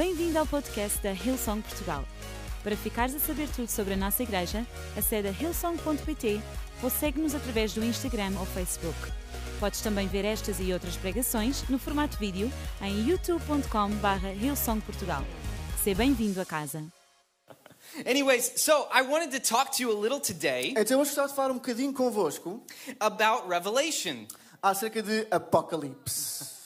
Bem-vindo ao podcast da Hillsong Portugal. Para ficares a saber tudo sobre a nossa igreja, acede a hillsong.pt ou segue-nos através do Instagram ou Facebook. Podes também ver estas e outras pregações no formato vídeo em youtube.com.br hillsongportugal. Seja bem-vindo a casa. Anyways, so I wanted to talk to you a little today Então hoje gostava de falar um bocadinho convosco about Revelation. acerca de Apocalipse.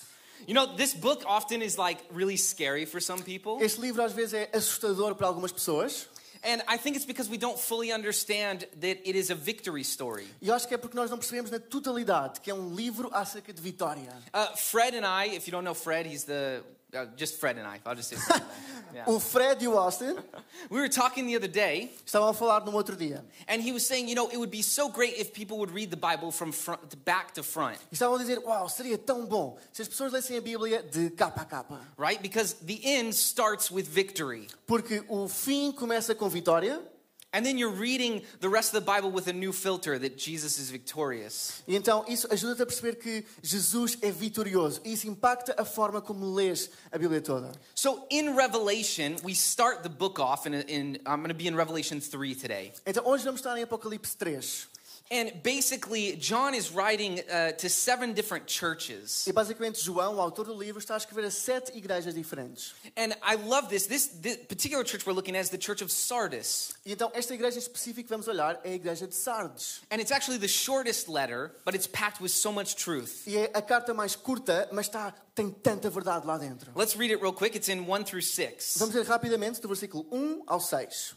You know, this book often is like really scary for some people. Este livro às vezes é assustador para algumas pessoas And I think it's because we don't fully understand that it is a victory story. e acho que é porque nós não percebemos na totalidade que é um livro acerca de vitória. Uh, Fred and I, if you don't know Fred, he's the, uh, just Fred and I, I'll just say. Yeah. O Fred e o Austin We were talking the other day, estavam a falar num outro dia and he was saying, you know, it would be so great if people would read the Bible from front to back to front, e estavam a dizer: Uau, seria tão bom se as pessoas lessem a Bíblia de capa a capa. right? Because the end starts with victory. Porque o fim começa com vitória And then you're reading the rest of the Bible with a new filter that Jesus is victorious. e então isso ajuda-te a perceber que Jesus é vitorioso e isso impacta a forma como lês a Bíblia toda. So in Revelation, we start the book off, in, in I'm going to be in Revelation 3 today. Então hoje vamos estar em Apocalipse 3. And basically, John is writing uh, to seven different churches. E basicamente João, o autor do livro, está a escrever a sete igrejas diferentes. And I love this. This, this particular church we're looking at is the church of Sardis. E então esta igreja em específico que vamos olhar é a igreja de Sardes. And it's actually the shortest letter, but it's packed with so much truth. E é a carta mais curta, mas está, tem tanta verdade lá dentro. Let's read it real quick. It's in 1 through 6. Vamos ler rapidamente do versículo 1 ao 6.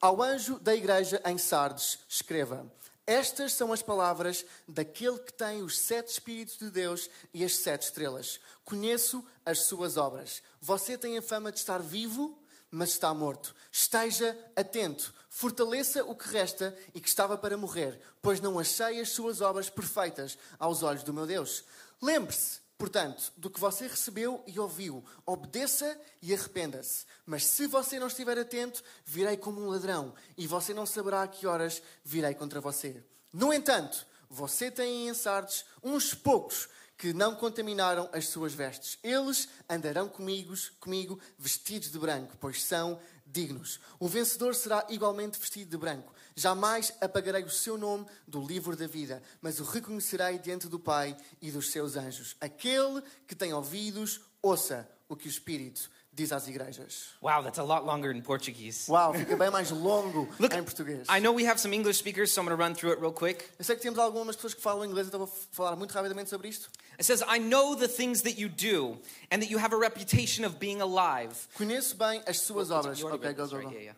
Ao anjo da igreja em Sardes, escreva: Estas são as palavras daquele que tem os sete Espíritos de Deus e as sete estrelas. Conheço as suas obras. Você tem a fama de estar vivo, mas está morto. Esteja atento, fortaleça o que resta e que estava para morrer, pois não achei as suas obras perfeitas aos olhos do meu Deus. Lembre-se Portanto, do que você recebeu e ouviu, obedeça e arrependa-se. Mas se você não estiver atento, virei como um ladrão, e você não saberá a que horas virei contra você. No entanto, você tem em Sardes uns poucos que não contaminaram as suas vestes. Eles andarão comigo, comigo vestidos de branco, pois são dignos. O vencedor será igualmente vestido de branco. Jamais apagarei o seu nome do livro da vida, mas o reconhecerei diante do Pai e dos seus anjos. Aquele que tem ouvidos, ouça o que o Espírito diz às igrejas. Wow, that's a lot longer in Portuguese. Uau, fica bem mais longo Look, em português. I know we have some English speakers, so I'm going to run through it real quick. Eu sei que temos algumas pessoas que falam inglês, então vou falar muito rapidamente sobre isto. It says, I know the things that you do, and that you have a reputation of being alive. Conheço bem as suas obras. You already Ok, read go, go, go. Yeah, yeah.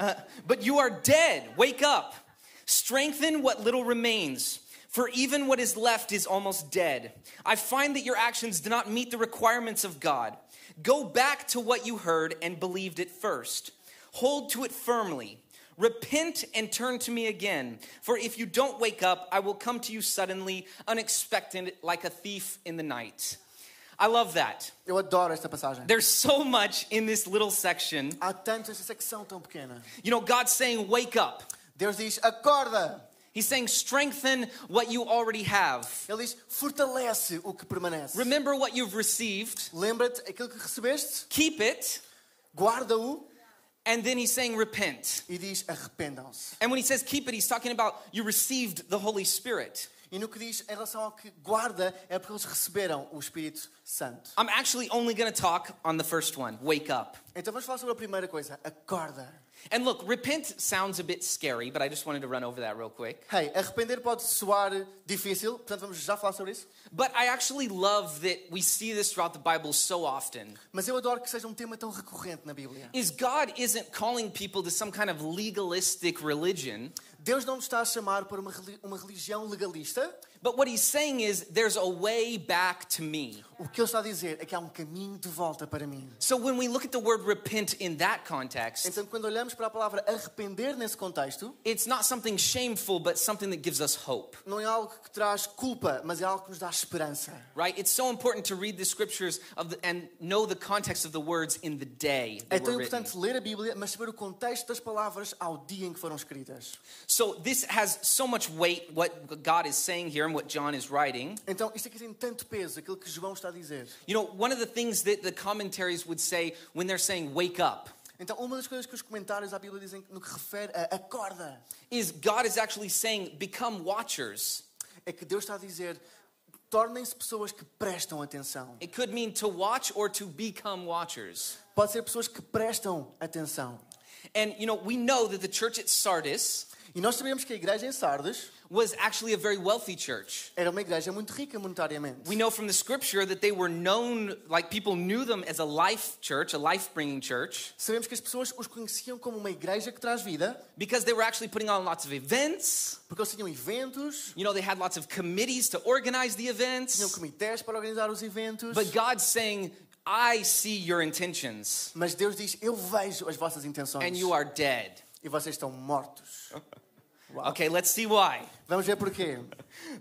Uh, but you are dead. Wake up. Strengthen what little remains. For even what is left is almost dead. I find that your actions do not meet the requirements of God. Go back to what you heard and believed at first. Hold to it firmly. Repent and turn to me again. For if you don't wake up, I will come to you suddenly, unexpected, like a thief in the night. I love that. Eu adoro esta passagem. There's so much in this little section. Há tanto esta secção tão pequena. You know, God's saying, wake up. Deus diz, acorda. He's saying, strengthen what you already have. Ele diz, fortalece o que permanece. Remember what you've received, Lembra-te aquilo que recebeste, keep it, guarda-o and then he's saying, repent. e diz, arrependam-se. And when he says keep it, he's talking about you received the Holy Spirit. E no que diz em relação ao que guarda, é porque eles receberam o Espírito Santo. I'm actually only going to talk on the first one wake up. Então vamos falar sobre a primeira coisa, acorda. And look, repent sounds a bit scary, but I just wanted to run over that real quick. Hey, arrepender pode soar difícil, portanto vamos já falar sobre isso. But I actually love that we see this throughout the Bible so often. Mas eu adoro que seja um tema tão recorrente na Bíblia. Is God isn't calling people to some kind of legalistic religion. Deus não nos está a chamar para uma, uma religião legalista. But what he's saying is, there's a way back to me. O que ele está a dizer é que há um caminho de volta para mim. So when we look at the word repent in that context, Então, quando olhamos para a palavra arrepender nesse contexto, it's not something shameful, but something that gives us hope, não é algo que traz culpa, mas é algo que nos dá esperança. right? It's so important to read the scriptures of the, and know the context of the words in the day É tão were written. importante ler a Bíblia, mas saber o contexto das palavras ao dia em que foram escritas. So this has so much weight, what God is saying here and what John is writing. Então, isto aqui tem tanto peso, aquilo que João está a dizer. You know, one of the things that the commentaries would say when they're saying wake up Então, uma das coisas que os comentários da Bíblia dizem no que refere a acorda, is God is actually saying become watchers. é que Deus está a dizer tornem-se pessoas que prestam atenção. It could mean to watch or to become watchers. Pode ser pessoas que prestam atenção. And you know, we know that the church at Sardis E nós sabemos que a igreja em Sardes was actually a very wealthy church. era uma igreja muito rica monetariamente. We know from the scripture that they were known, like people knew them as a life church, a life bringing church, Sabemos que as pessoas os conheciam como uma igreja que traz vida, because they were actually putting on lots of events. porque eles tinham eventos, You know, they had lots of committees to organize the tinham events. comitês para organizar os eventos. But God's saying, I see your intentions, Mas Deus diz: Eu vejo as vossas intenções. and you are dead. E vocês estão mortos. Okay, let's see why. Vamos ver porquê.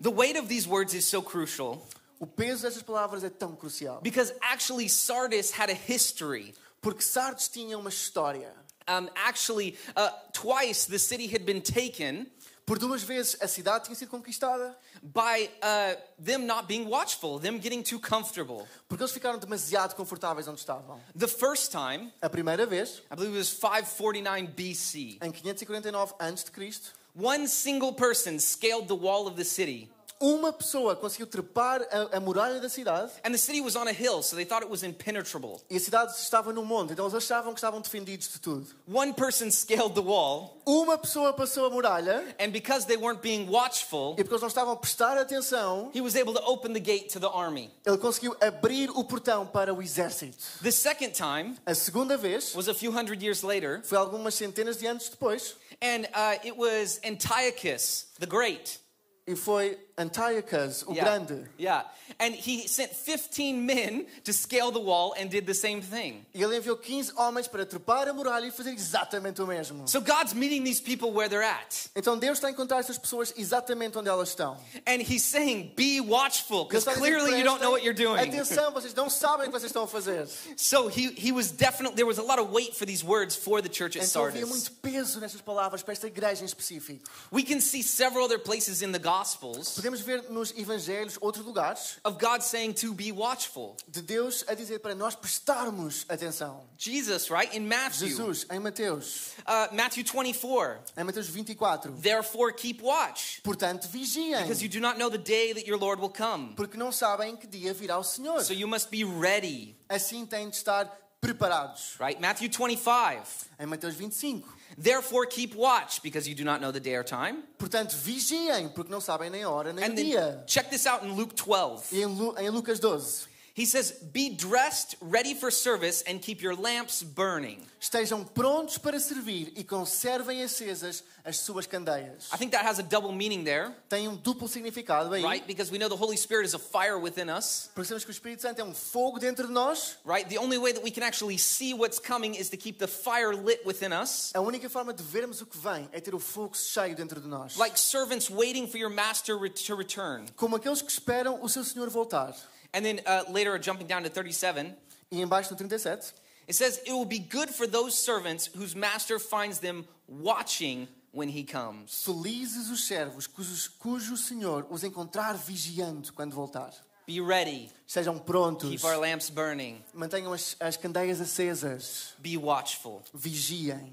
The weight of these words is so crucial O peso destas palavras é tão crucial. because actually Sardis had a history. Porque Sardes tinha uma história. Um, actually, uh, twice the city had been taken Por duas vezes a cidade tinha sido conquistada. by uh, them not being watchful, them getting too comfortable. Porque eles ficaram demasiado confortáveis onde estavam. The first time, A primeira vez, I believe it was 549 BC, em 549 a.C., one single person scaled the wall of the city. Uma pessoa conseguiu trepar a, a muralha da cidade And the city was on a hill, so they thought it was impenetrable. e a cidade estava no monte, então eles achavam que estavam defendidos de tudo. One person scaled the wall, Uma pessoa passou a muralha and because they weren't being watchful, e porque eles não estavam a prestar atenção, he was able to open the gate to the army. ele conseguiu abrir o portão para o exército. The second time A segunda vez was a few hundred years later, foi algumas centenas de anos depois and uh, it was Antiochus the Great. e foi Antiochus, o Yeah. Grande. Yeah. And he sent 15 men to scale the wall and did the same thing. E ele enviou 15 homens para trepar a muralha e fazer exatamente o mesmo. So God's meeting these people where they're at. Então Deus está a encontrar essas pessoas exatamente onde elas estão. And he's saying, be watchful, because está a dizer, clearly you don't know what you're doing. Atenção, vocês não sabem o que vocês estão a fazer. So he, he was definitely, there was a lot of weight for these words for the church at Então havia muito peso nestas palavras para esta igreja em específico. We can see several other places in the Gospels Podemos ver nos evangelhos outros lugares of God saying to be watchful. de Deus a dizer para nós prestarmos atenção. Jesus, right? In Matthew, Jesus, em Mateus, uh, Matthew 24, em Mateus 24. therefore keep watch, Portanto, vigiem, because you do not know the day that your Lord will come. porque não sabem em que dia virá o Senhor. So you must be ready, Assim têm de estar preparados. right? Matthew 25, Em Mateus 25. Therefore keep watch, because you do not know the day or time. Portanto, vigiem, porque não sabem nem hora nem And then dia. check this out in Luke 12. E em, Lu, em Lucas 12. He says, Be dressed, ready for service, and keep your lamps burning. Estejam prontos para servir e conservem acesas as suas candeias. I think that has a double meaning there, Tem um duplo significado aí. right? Because we know the Holy Spirit is a fire within us, Porque sabemos que o Espírito Santo é um fogo dentro de nós. right? The only way that we can actually see what's coming is to keep the fire lit within us. A única forma de vermos o que vem é ter o fogo cheio dentro de nós. Like servants waiting for your master to return. Como aqueles que esperam o seu Senhor voltar. And then uh, later, jumping down to 37, E embaixo no 37, it says, It will be good for those servants whose master finds them watching when he comes. felizes os servos cujos, cujo Senhor os encontrar vigiando quando voltar. Be ready, Estejam prontos. keep our lamps burning, Mantenham as, as candeias acesas. be watchful. Vigiem.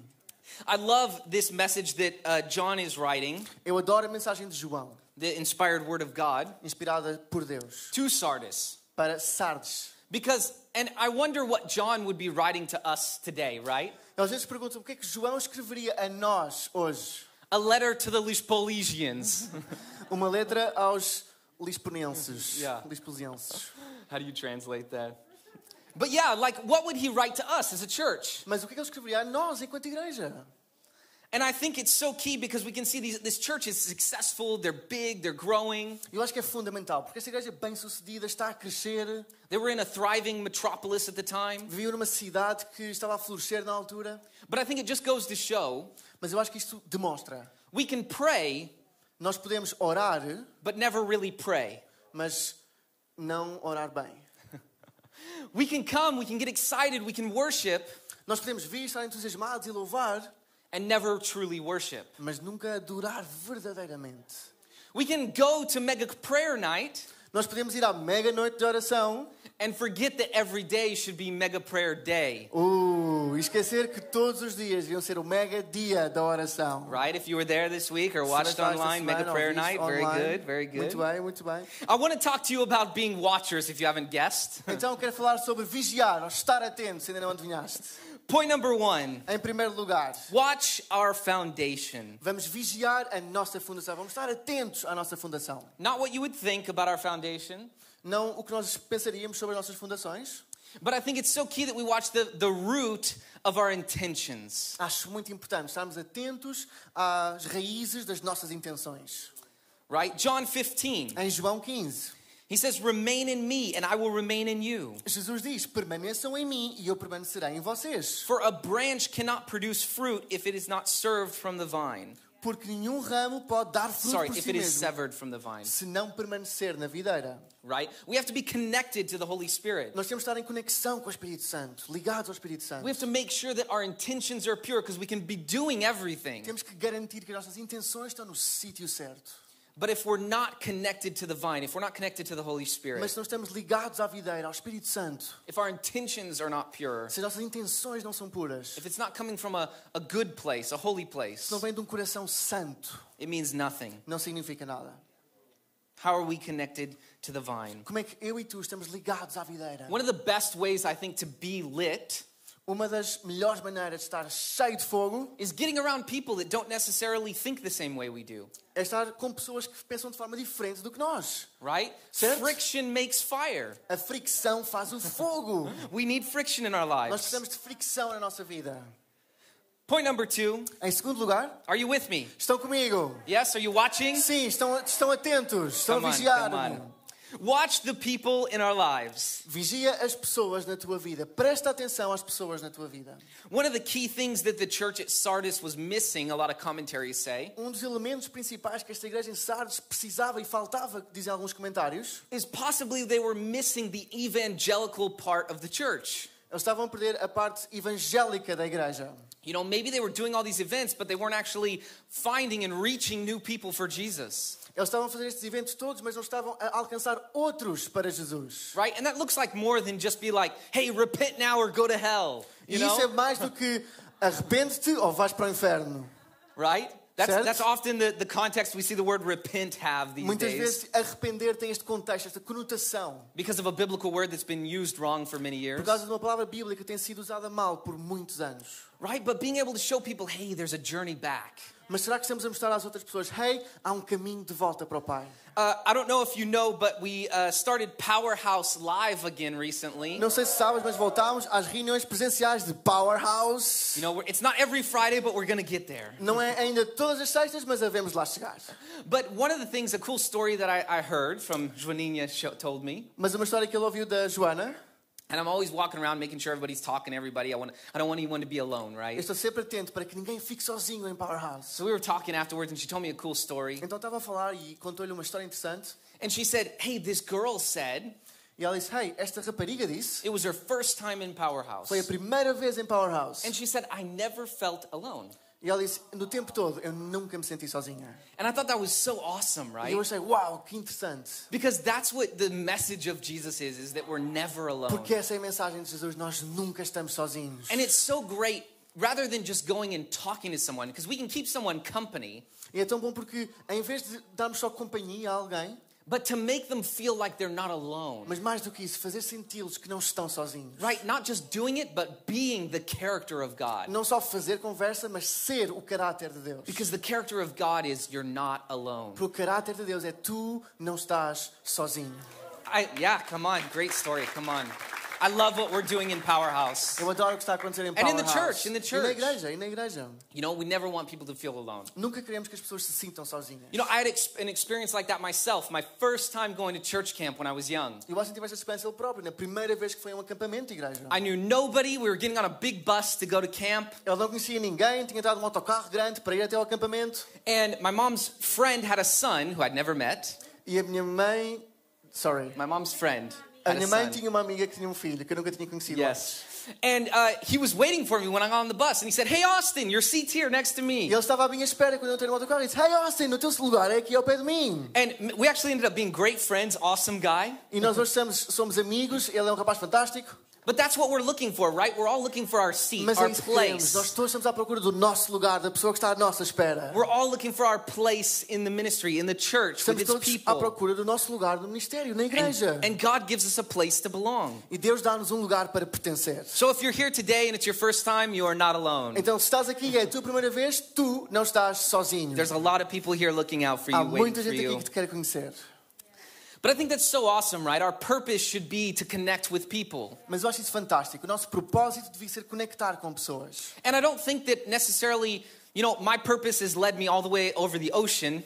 I love this message that uh, John is writing, Eu adoro a mensagem de João, the inspired word of God, inspirada por Deus, to Sardis. para Sardes. Because, and I wonder what John would be writing to us today, right? Às vezes pergunto o que é que João escreveria a nós hoje? A letter to the Lispolisians. Uma letra aos lisponenses. Yeah. Lisposienses. How do you translate that? But yeah, like what would he write to us as a church? Mas o que é que ele escreveria a nós enquanto igreja? And I think it's so key because we can see these, this church is successful, they're big, they're growing. Eu acho que é fundamental, porque esta igreja bem sucedida está a crescer, They were in a thriving metropolis at the time. vivia numa cidade que estava a florescer na altura. But I think it just goes to show Mas eu acho que isto demonstra. we can pray, Nós podemos orar, but never really pray. mas não orar bem. We can come, we can get excited, we can worship, Nós podemos vir, estar entusiasmados e louvar, and never truly worship. mas nunca adorar verdadeiramente. We can go to mega prayer night Nós podemos ir à mega noite de oração and forget that every day should be mega prayer day. uh, esquecer que todos os dias deviam ser o mega dia da oração. Right? If you were there this week or watched online, mega prayer night, very online, good, very good. Muito bem, muito bem. I want to talk to you about being watchers if you haven't guessed. Então quero falar sobre vigiar, ou estar atento, se ainda não adivinhaste. Point number one Em primeiro lugar, watch our foundation. vamos vigiar a nossa fundação, vamos estar atentos à nossa fundação. Not what you would think about our foundation, Não o que nós pensaríamos sobre as nossas fundações. but I think it's so key that we watch the, the root of our intentions. Acho muito importante estarmos atentos às raízes das nossas intenções. Right? John 15, Em João 15, he says, Remain in me, and I will remain in you. Jesus diz: Permaneçam em mim e eu permanecerei em vocês. For a branch cannot produce fruit if it is not served from the vine. Porque nenhum ramo pode dar fruto Sorry, por if si it is mesmo severed from the vine. se não permanecer na videira. Right? We have to be connected to the Holy Spirit. Nós temos de estar em conexão com o Espírito Santo, ligados ao Espírito Santo. We have to make sure that our intentions are pure because we can be doing everything. Temos que garantir que as nossas intenções estão no sítio certo. But if we're not connected to the vine, if we're not connected to the Holy Mas Spirit, se não estamos ligados à videira, ao Espírito Santo, if our intentions are not pure, se nossas intenções não são puras, if it's not coming from a, a good place, a holy place, se não vem de um coração santo, it means nothing. não significa nada. How are we connected to the vine? Como é que eu e tu estamos ligados à videira? One of the best ways I think to be lit Uma das melhores maneiras de estar cheio de fogo is getting around people that don't necessarily think the same way we do, é estar com pessoas que pensam de forma diferente do que nós. right? Certo. Friction makes fire. A fricção faz o fogo. We need friction in our Nós lives. precisamos de fricção na nossa vida. Point number two Em segundo lugar, are you with me? estão comigo? Yes, are you watching? Sim, estão, estão atentos, estão Come a vigiar. on. Watch the people in our lives. Vigia as pessoas na tua vida. Presta atenção às pessoas na tua vida. One of the key things that the church at Sardis was missing, a lot of commentaries say, Um dos elementos principais que esta igreja em Sardes precisava e faltava, dizem alguns comentários, is possibly they were missing the evangelical part of the church. Eles estavam a perder a parte evangélica da igreja. You know, maybe they were doing all these events, but they weren't actually finding and reaching new people for Jesus. Eles estavam a fazer estes eventos todos, mas não estavam a alcançar outros para Jesus. Right? And that looks like more than just be like, hey, repent now or go to hell. E You isso é know? mais do que arrepende-te ou vais para o inferno. Right? That's, that's often the, the context we see the word repent have these Muitas days vezes arrepender tem este contexto, esta conotação. because of a biblical word that's been used wrong for many years. Por causa de uma palavra bíblica que tem sido usada mal por muitos anos. Right? But being able to show people, hey, there's a journey back. Mas será que estamos a mostrar às outras pessoas, hey, há um caminho de volta para o Pai? Uh, I don't know if you know, but we uh, started Powerhouse Live again recently. Não sei se sabes, mas voltámos às reuniões presenciais de Powerhouse. You know, it's not every Friday, but we're going to get there. Não é ainda todas as sextas, mas havemos lá chegar. But one of the things, a cool story that I, I heard from Joaninha told me, Mas uma história que ele ouviu da Joana, and I'm always walking around making sure everybody's talking to everybody. I, want, I don't want anyone to be alone, right? estou sempre atento para que ninguém fique sozinho em Powerhouse. So we were talking afterwards, and she told me a cool story. Então estava a falar e contou-lhe uma história interessante. And she said, hey, this girl said E ela disse, hey, esta rapariga disse, it was her first time in Powerhouse. foi a primeira vez em Powerhouse. And she said, I never felt alone. E ela disse, no tempo todo, eu nunca me senti sozinha. And I thought that was so awesome, E right? eu achei, uau, que interessante. Because that's what the message of Jesus is, is that we're never alone. Porque essa é a mensagem de Jesus, nós nunca estamos sozinhos. And it's so great, rather than just going and talking to someone, because we can keep someone company, E é tão bom porque, em vez de darmos só companhia a alguém, but to make them feel like they're not alone. mas mais do que isso, fazer senti-los que não estão sozinhos. Right? Not just doing it, but being the character of God. Não só fazer conversa, mas ser o caráter de Deus. Because the character of God is you're not alone. Porque o caráter de Deus é tu não estás sozinho. I, yeah, come on. Great story. Come on. I love what we're doing in Powerhouse. Eu adoro o que está a acontecer em And in the church, in the E na church. igreja, e na igreja. You know, we never want people to feel alone. Nunca queremos que as pessoas se sintam sozinhas. You know, I had ex- an experience like that myself, my first time going to church camp when I was young. E o Austin teve essa experiência ele próprio, na primeira vez que foi a um acampamento de igreja. I knew nobody. We were getting on a big bus to go to camp. Ele não conhecia ninguém, tinha entrado num autocarro grande para ir até ao acampamento. And my mom's friend had a son who I'd never met. E a minha mãe. Sorry. My mom's friend had a minha mãe son. tinha uma amiga que tinha um filho que eu nunca tinha conhecido. Yes. And uh, he was waiting for me when I got on the bus. And he said, Hey, Austin, your seat's here next to E me. ele estava à minha espera quando eu entrei no autocarro e disse: Hey Austin, o teu lugar é aqui ao pé de mim. And we actually ended up being great friends, awesome guy. E nós hoje somos, somos amigos, ele é um rapaz fantástico. But that's what we're looking for, right? We're all looking for our seat, Mas our é isso que queremos. place. Nós todos estamos à procura do nosso lugar, da pessoa que está à nossa espera. We're all looking for our place in the ministry, in the church, with Estamos its todos à people. procura do nosso lugar no ministério, na igreja. And, God gives us a place to belong. E Deus dá-nos um lugar para pertencer. So if you're here today and it's your first time, you are not alone. Então, se estás aqui e é a tua primeira vez, tu não estás sozinho. There's a lot of people here looking out for you, Há waiting muita for gente aqui you. que te quer conhecer. But I think that's so awesome, right? Our purpose should be to connect with people. Mas eu acho isso fantástico. O nosso propósito devia ser conectar com pessoas. And I don't think that necessarily, you know, my purpose has led me all the way over the ocean,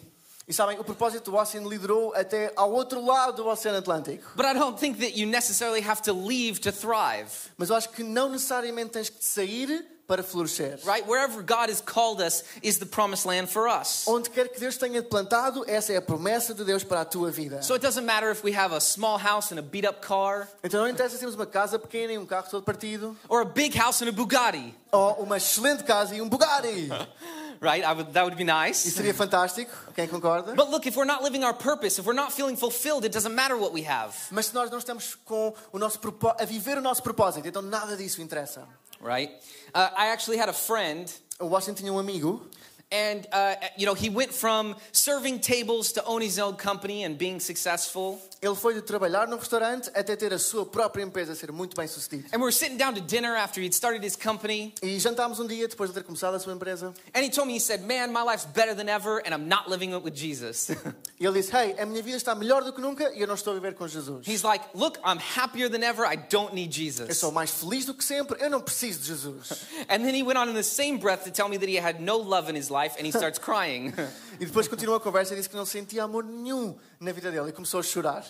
E sabem, o propósito do Ocean liderou até ao outro lado do Oceano Atlântico. but I don't think that you necessarily have to leave to thrive, Mas eu acho que não necessariamente tens que sair para florescer. right? Wherever God has called us is the promised land for us. Onde quer que Deus tenha plantado, essa é a promessa de Deus para a tua vida. So it doesn't matter if we have a small house and a beat up car, Então não interessa se temos uma casa pequena e um carro todo partido, or a big house and a Bugatti, ou uma excelente casa e um Bugatti. right? I would, that would be Isso nice. seria fantástico. Quem concorda? But look, if we're not living our purpose, if we're not feeling fulfilled, it doesn't matter what we have, Mas se nós não estamos com o nosso a viver o nosso propósito, então nada disso interessa. Right? Uh, I actually had a friend O Washington tinha um amigo And, uh, you know, he went from serving tables to owning his own company and being successful. Ele foi de trabalhar num restaurante até ter a sua própria empresa ser muito bem sucedido. And we were sitting down to dinner after he'd started his company. E jantámos um dia depois de ter começado a sua empresa. And he told me, he said, Man, my life's better than ever, and I'm not living it with Jesus. Ele disse: Hey, a minha vida está melhor do que nunca e eu não estou a viver com Jesus. He's like, Look, I'm happier than ever. I don't need Jesus. Eu sou mais feliz do que sempre, eu não preciso de Jesus. And then he went on in the same breath to tell me that he had no love in his life, and he starts crying. E depois continuou a conversa e disse que não sentia amor nenhum na vida dele e começou a chorar.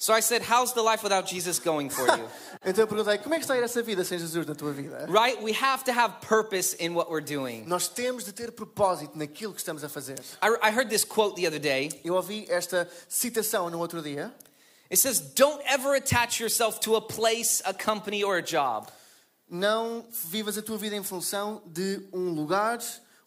so I said, How's the life without Jesus going for you? Então eu perguntei: Como é que está a ir essa vida sem Jesus na tua vida? right? We have to have purpose in what we're doing. Nós temos de ter propósito naquilo que estamos a fazer. I, I heard this quote the other day. Eu ouvi esta citação no outro dia. It says, Don't ever attach yourself to a place, a company, or a job. Não vivas a tua vida em função de um lugar,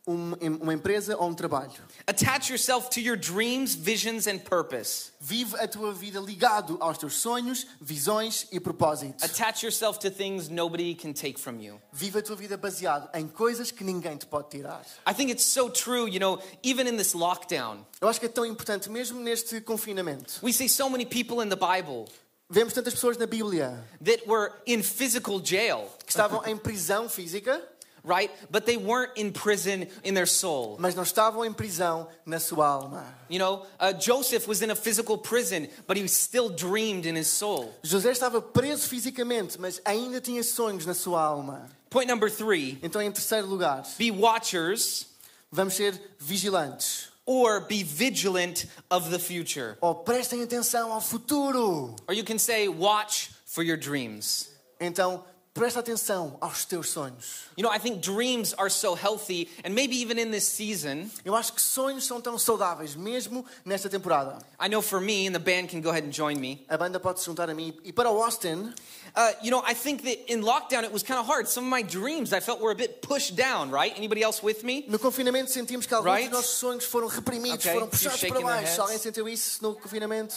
um- uma empresa ou um trabalho. Attach yourself to your dreams, visions, and purpose. Vive a tua vida ligado aos teus sonhos, visões e propósitos. Attach yourself to things nobody can take from you. Vive a tua vida baseado em coisas que ninguém te pode tirar. I think it's so true, you know, even in this lockdown, Eu acho que é tão importante mesmo neste confinamento. we see so many people in the Bible Vemos tantas pessoas na Bíblia that were in physical jail, que estavam em prisão física, right? But they weren't in prison in their soul. mas não estavam em prisão na sua alma. You know, uh, Joseph was in a physical prison, but he still dreamed in his soul. José estava preso fisicamente, mas ainda tinha sonhos na sua alma. Point number three Então, em terceiro lugar, be watchers vamos ser vigilantes. or be vigilant of the future. Ou prestem atenção ao futuro. Or you can say, watch for your dreams. Então, presta atenção aos teus sonhos. You know, I think dreams are so healthy, and maybe even in this season, Eu acho que sonhos são tão saudáveis, mesmo nesta temporada. I know for me, and the band can go ahead and join me. A banda pode se juntar a mim. E para o Austin, Uh, you know, I think that in lockdown it was kind of hard. Some of my dreams I felt were a bit pushed down, right? Anybody else with me? no confinamento sentimos que alguns Right? dos nossos sonhos foram reprimidos, Okay, foram puxados para baixo. Alguém sentiu isso no confinamento?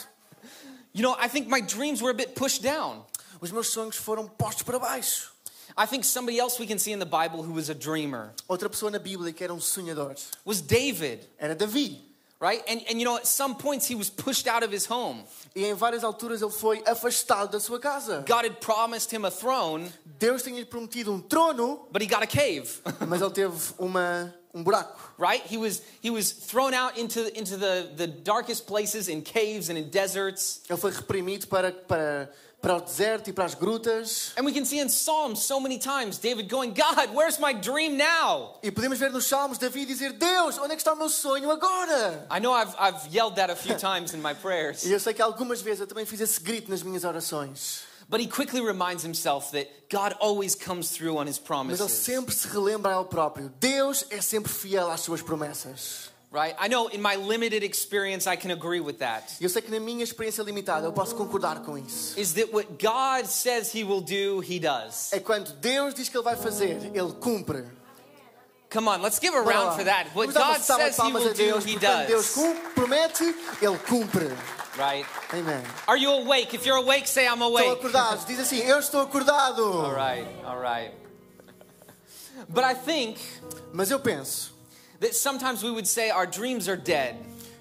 You know, I think my dreams were a bit pushed down. Os meus sonhos foram postos para baixo. I think somebody else we can see in the Bible who was a dreamer Outra pessoa na Bíblia que era um sonhador was David, era Davi. right? And, and you know, at some points he was pushed out of his home. E em várias alturas ele foi afastado da sua casa. God had promised him a throne, Deus tinha-lhe prometido um trono, but he got a cave. mas ele teve uma, um buraco. right? He was he was thrown out into into the, the darkest places in caves and in deserts. Ele foi reprimido para, para, para o deserto e para as grutas. And we can see in Psalms so many times David going, God, where's my dream now? E podemos ver nos Salmos Davi dizer: Deus, onde é que está o meu sonho agora? I know I've I've yelled that a few times in my prayers. E eu sei que algumas vezes eu também fiz esse grito nas minhas orações. But he quickly reminds himself that God always comes through on his Mas ele promises. sempre se relembra a ele próprio: Deus é sempre fiel às suas promessas. Right? I know in my limited experience, I can agree with that. Eu sei que na minha experiência limitada eu posso concordar com isso. Is that what God says He will do, He does. É quando Deus diz que Ele vai fazer, Ele cumpre. Come on, let's give a round for that. What God says He will do, Deus, He Deus does. cum- promete, Ele cumpre. Right? Amém. Are you awake? If you're awake, say I'm awake. acordados. Diz assim, eu estou acordado. All right, all right. But I think Mas eu penso that sometimes we would say our dreams are dead.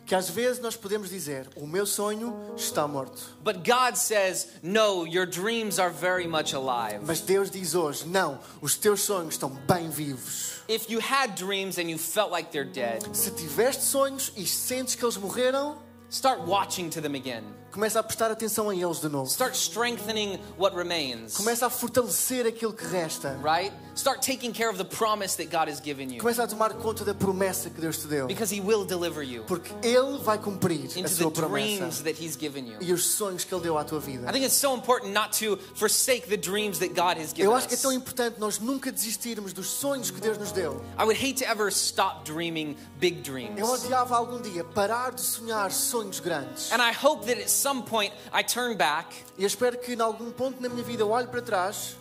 que às vezes nós podemos dizer, o meu sonho está morto. But God says, no, your dreams are very much alive. Mas Deus diz hoje, não, os teus sonhos estão bem vivos. If you had dreams and you felt like they're dead, Se tiveste sonhos e sentes que eles morreram, start watching to them again. começa a prestar atenção a eles de novo. Start strengthening what remains. Começa a fortalecer aquilo que resta. Right? Start taking care of the promise that God has given you. Começa a tomar conta da promessa que Deus te deu. Because He will deliver you Porque Ele vai cumprir a sua promessa that He's given you. e os sonhos que Ele deu à tua vida. I think it's so important not to forsake the dreams that God has given Eu acho que é tão importante nós nunca desistirmos dos sonhos que Deus nos deu. I would hate to ever stop dreaming big dreams. Eu odiava algum dia parar de sonhar sonhos grandes. And I hope that at some point I turn back E eu espero que em algum ponto na minha vida eu olhe para trás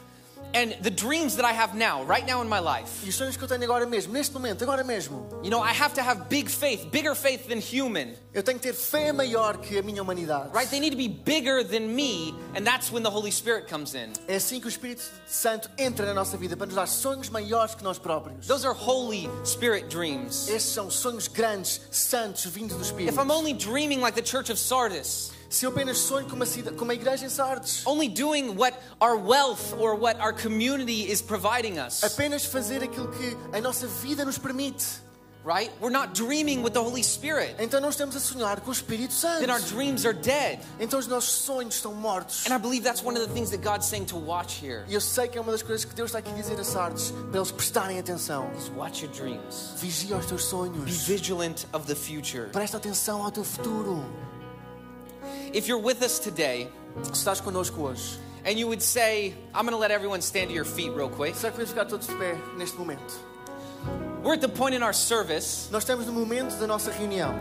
and the dreams that I have now, right now in my life, e os sonhos que eu tenho agora mesmo, neste momento, agora mesmo, you know, I have to have big faith, bigger faith than human, eu tenho que ter fé maior que a minha humanidade. right? They need to be bigger than me, and that's when the Holy Spirit comes in. É assim que o Espírito Santo entra na nossa vida para nos dar sonhos maiores que nós próprios. Those are Holy Spirit dreams. Estes são sonhos grandes, santos, vindos do Espírito. If I'm only dreaming like the church of Sardis, Se eu apenas sonho como a, cida- como a igreja em Sardes, only doing what our wealth or what our community is providing us, apenas fazer aquilo que a nossa vida nos permite, right? We're not dreaming with the Holy Spirit. então não estamos a sonhar com o Espírito Then our Santo. dreams are dead. Então os nossos sonhos estão mortos. And I believe that's one of the things that God's saying to watch here. E eu sei que é uma das coisas que Deus está aqui a dizer a Sardes, para eles prestarem atenção. Is watch your dreams. Vigia os teus Be sonhos. vigilant of the future. Presta atenção ao teu futuro. If you're with us today estás connosco hoje, and you would say, I'm going to let everyone stand to your feet real quick. será que podemos ficar todos de pé neste momento? We're at the point in our service Nós estamos no momento da nossa reunião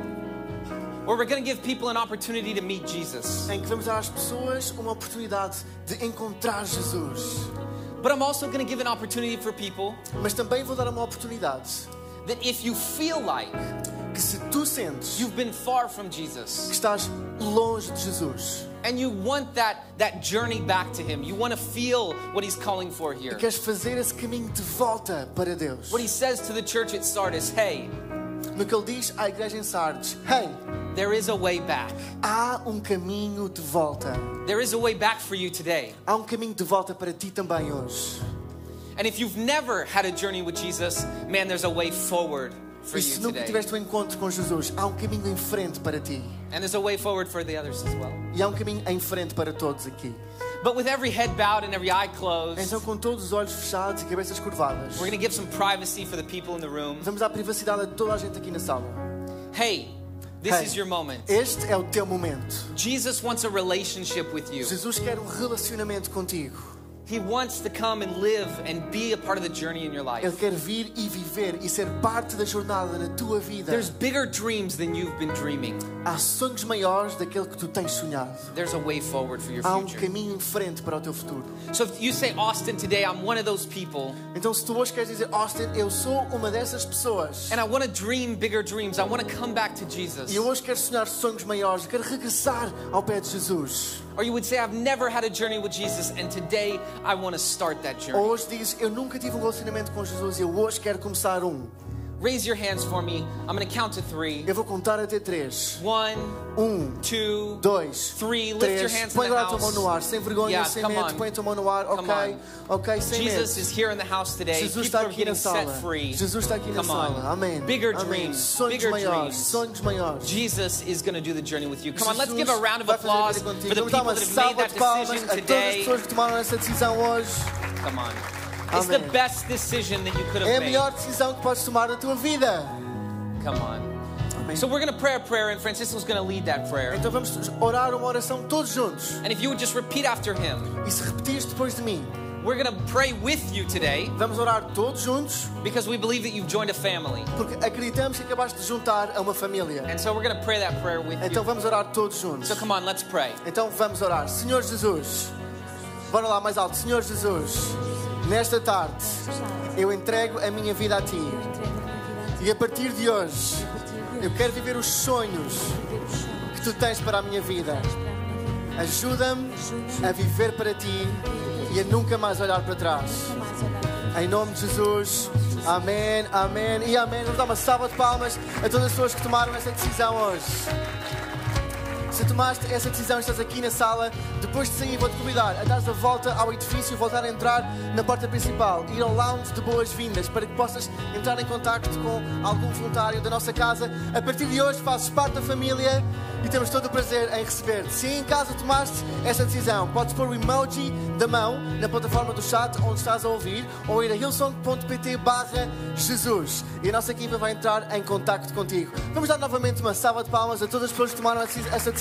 where we're going to give people an opportunity to meet Jesus. em que vamos dar às pessoas uma oportunidade de encontrar Jesus. But I'm also going to give an opportunity for people Mas também vou dar uma oportunidade that if you feel like que se tu sentes you've been far from Jesus que estás longe de Jesus and you want that, that journey back to Him, you want to feel what He's calling for here. queres fazer esse caminho de volta para Deus, What He says to the church at Sardis hey, no que Ele diz à igreja em Sardes: Hey, there is a way back. há um caminho de volta. There is a way back for you today. Há um caminho de volta para ti também hoje. And if you've never had a journey with Jesus, man, there's a way forward for E you se nunca today. tiveste um encontro com Jesus, há um caminho em frente para ti. And there's a way forward for the others as well. E há um caminho em frente para todos aqui. But with every head bowed and every eye closed, Então, com todos os olhos fechados e cabeças curvadas, we're going to give some privacy for the people in the room. vamos dar privacidade a toda a gente aqui na sala. Hey, this Hey, is your moment. Este é o teu momento. Jesus wants a relationship with you. Jesus quer um relacionamento contigo. He wants to come and live and be a part of the journey in your Ele life. quer vir e viver e ser parte da jornada na tua vida. There's bigger dreams than you've been dreaming. Há sonhos maiores daquele que tu tens sonhado. There's a way forward for your Há um future. caminho em frente para o teu futuro. So if you say, Austin, today I'm one of those people, Então, se tu hoje queres dizer, Austin, eu sou uma dessas pessoas and I want to dream bigger dreams, I want to come back to e eu hoje quero sonhar sonhos maiores, quero regressar ao pé de Jesus. Or you would say, I've never had a journey with Jesus, and today I want to start that journey. Ou hoje dizes, eu nunca tive um relacionamento com Jesus eu hoje quero começar um. Raise your hands for me. I'm going to count to three. Eu vou contar até três. One, Um, two, dois, Three, lift your três. hands in Põe agora a tua mão house. no ar, sem vergonha, Yeah, sem come medo. on. Põe a tua mão no ar, Come ok? Ok, sem Jesus medo. is here in the house today. Jesus People está are aqui na getting set sala. free. Jesus está aqui na Come sala. on. Amém. Bigger Amém. dreams. Sonhos Bigger maiores. dreams. Sonhos maiores. Jesus is going to do the journey with you. Come on, let's Jesus give a round of vai fazer a applause for the people that have made that decision a todas as today. pessoas que tomaram essa decisão hoje. Come on. It's the best decision that you could É a have made. melhor decisão que podes tomar na tua vida. Come on. Amém. So we're going to pray a prayer, and Francisco's going to lead that prayer. Então vamos orar uma oração todos juntos. And if you would just repeat after him, E se repetires depois de mim, We're going to pray with you today Vamos orar todos juntos, because we believe that you've joined a family. porque acreditamos que acabaste de juntar a uma família. And so we're going to pray that prayer with Então you. vamos orar todos juntos. So come on, let's pray. Então vamos orar. Senhor Jesus, bora lá mais alto. Senhor Jesus, nesta tarde eu entrego a minha vida a Ti. E a partir de hoje eu quero viver os sonhos que Tu tens para a minha vida. Ajuda-me a viver para Ti e a nunca mais olhar para trás. Em nome de Jesus. Amém, amém e amém. Vamos dar uma salva de palmas a todas as pessoas que tomaram essa decisão hoje. Se tomaste essa decisão e estás aqui na sala, depois de sair, vou-te convidar a dar a volta ao edifício, voltar a entrar na porta principal, ir ao lounge de boas-vindas para que possas entrar em contacto com algum voluntário da nossa casa. A partir de hoje, fazes parte da família e temos todo o prazer em receber-te. Se em casa tomaste essa decisão, podes pôr o emoji da mão na plataforma do chat onde estás a ouvir ou ir a hillsong.pt barra Jesus e a nossa equipa vai entrar em contacto contigo. Vamos dar novamente uma salva de palmas a todas as pessoas que tomaram essa decisão